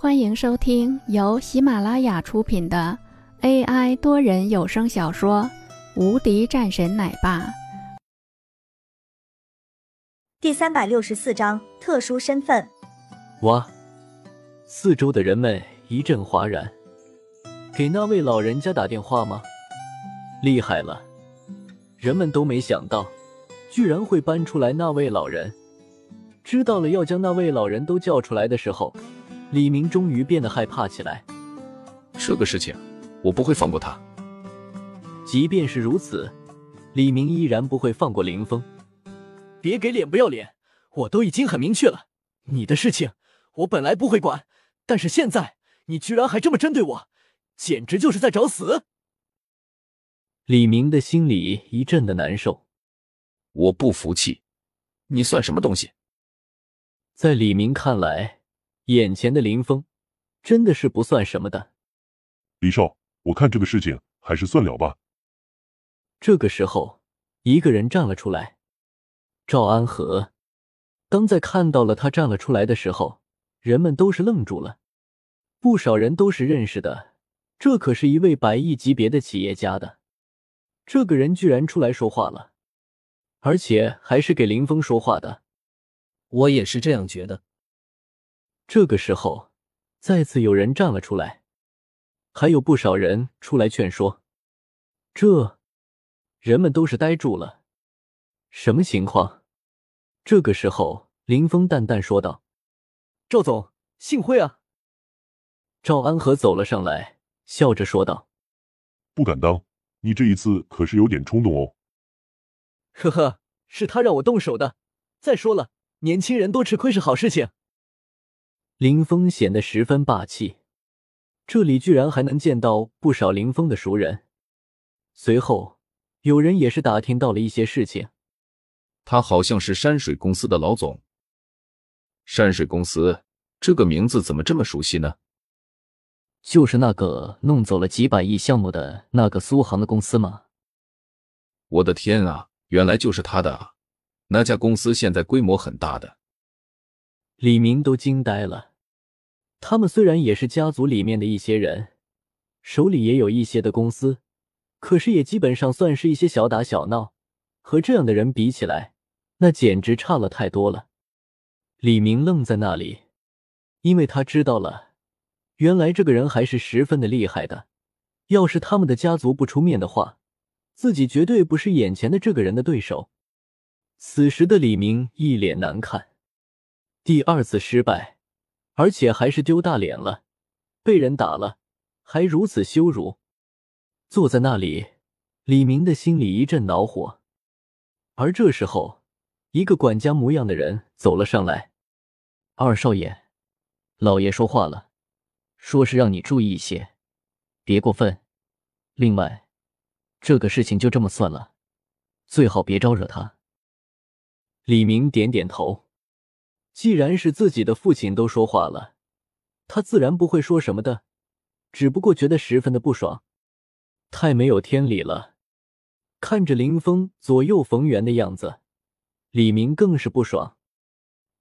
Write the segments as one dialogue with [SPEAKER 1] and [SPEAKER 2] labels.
[SPEAKER 1] 欢迎收听由喜马拉雅出品的 AI 多人有声小说《无敌战神奶爸》
[SPEAKER 2] 第三百六十四章特殊身份。
[SPEAKER 3] 哇！四周的人们一阵哗然。给那位老人家打电话吗？厉害了！人们都没想到，居然会搬出来那位老人。知道了要将那位老人都叫出来的时候。李明终于变得害怕起来。
[SPEAKER 4] 这个事情，我不会放过他。
[SPEAKER 3] 即便是如此，李明依然不会放过林峰。别给脸不要脸！我都已经很明确了，你的事情我本来不会管，但是现在你居然还这么针对我，简直就是在找死！李明的心里一阵的难受。
[SPEAKER 4] 我不服气，你算什么东西？
[SPEAKER 3] 在李明看来。眼前的林峰真的是不算什么的，
[SPEAKER 5] 李少，我看这个事情还是算了吧。
[SPEAKER 3] 这个时候，一个人站了出来，赵安和。当在看到了他站了出来的时候，人们都是愣住了，不少人都是认识的，这可是一位百亿级别的企业家的。这个人居然出来说话了，而且还是给林峰说话的。
[SPEAKER 6] 我也是这样觉得。
[SPEAKER 3] 这个时候，再次有人站了出来，还有不少人出来劝说。这人们都是呆住了，什么情况？这个时候，林峰淡淡说道：“赵总，幸会啊。”赵安和走了上来，笑着说道：“
[SPEAKER 5] 不敢当，你这一次可是有点冲动哦。”
[SPEAKER 3] 呵呵，是他让我动手的。再说了，年轻人多吃亏是好事情。林峰显得十分霸气，这里居然还能见到不少林峰的熟人。随后，有人也是打听到了一些事情。
[SPEAKER 4] 他好像是山水公司的老总。山水公司这个名字怎么这么熟悉呢？
[SPEAKER 6] 就是那个弄走了几百亿项目的那个苏杭的公司吗？
[SPEAKER 4] 我的天啊，原来就是他的啊！那家公司现在规模很大的。
[SPEAKER 3] 李明都惊呆了。他们虽然也是家族里面的一些人，手里也有一些的公司，可是也基本上算是一些小打小闹，和这样的人比起来，那简直差了太多了。李明愣在那里，因为他知道了，原来这个人还是十分的厉害的。要是他们的家族不出面的话，自己绝对不是眼前的这个人的对手。此时的李明一脸难看，第二次失败。而且还是丢大脸了，被人打了，还如此羞辱。坐在那里，李明的心里一阵恼火。而这时候，一个管家模样的人走了上来：“
[SPEAKER 6] 二少爷，老爷说话了，说是让你注意一些，别过分。另外，这个事情就这么算了，最好别招惹他。”
[SPEAKER 3] 李明点点头。既然是自己的父亲都说话了，他自然不会说什么的，只不过觉得十分的不爽，太没有天理了。看着林峰左右逢源的样子，李明更是不爽。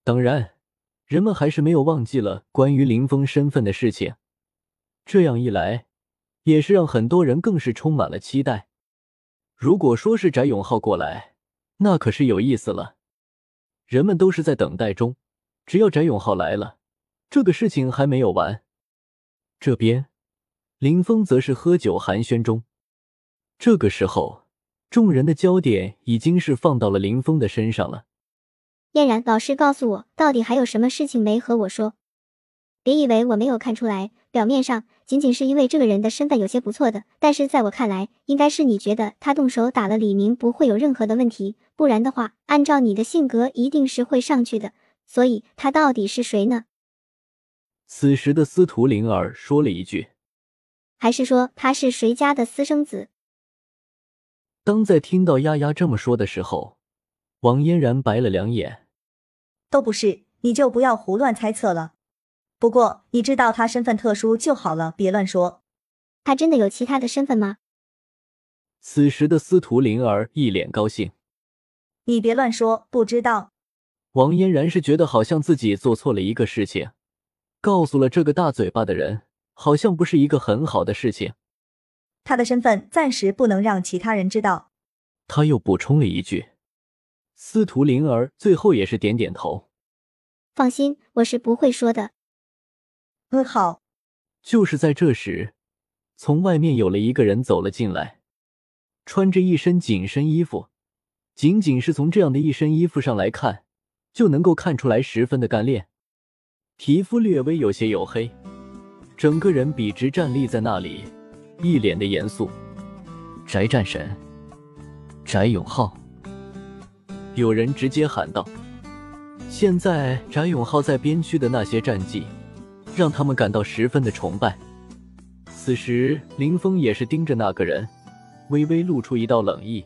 [SPEAKER 3] 当然，人们还是没有忘记了关于林峰身份的事情，这样一来，也是让很多人更是充满了期待。如果说是翟永浩过来，那可是有意思了。人们都是在等待中。只要翟永浩来了，这个事情还没有完。这边，林峰则是喝酒寒暄中。这个时候，众人的焦点已经是放到了林峰的身上了。
[SPEAKER 7] 嫣然老师，告诉我，到底还有什么事情没和我说？别以为我没有看出来，表面上仅仅是因为这个人的身份有些不错的，但是在我看来，应该是你觉得他动手打了李明不会有任何的问题，不然的话，按照你的性格，一定是会上去的。所以他到底是谁呢？
[SPEAKER 3] 此时的司徒灵儿说了一句：“
[SPEAKER 7] 还是说他是谁家的私生子？”
[SPEAKER 3] 当在听到丫丫这么说的时候，王嫣然白了两眼：“
[SPEAKER 2] 都不是，你就不要胡乱猜测了。不过你知道他身份特殊就好了，别乱说。
[SPEAKER 7] 他真的有其他的身份吗？”
[SPEAKER 3] 此时的司徒灵儿一脸高兴：“
[SPEAKER 2] 你别乱说，不知道。”
[SPEAKER 3] 王嫣然是觉得好像自己做错了一个事情，告诉了这个大嘴巴的人，好像不是一个很好的事情。
[SPEAKER 2] 他的身份暂时不能让其他人知道。
[SPEAKER 3] 他又补充了一句。司徒灵儿最后也是点点头。
[SPEAKER 7] 放心，我是不会说的。
[SPEAKER 2] 嗯，好。
[SPEAKER 3] 就是在这时，从外面有了一个人走了进来，穿着一身紧身衣服，仅仅是从这样的一身衣服上来看，就能够看出来十分的干练，皮肤略微有些黝黑，整个人笔直站立在那里。一脸的严肃，
[SPEAKER 6] 翟战神，翟永浩。
[SPEAKER 3] 有人直接喊道：“现在翟永浩在边区的那些战绩，让他们感到十分的崇拜。”此时，林峰也是盯着那个人，微微露出一道冷意。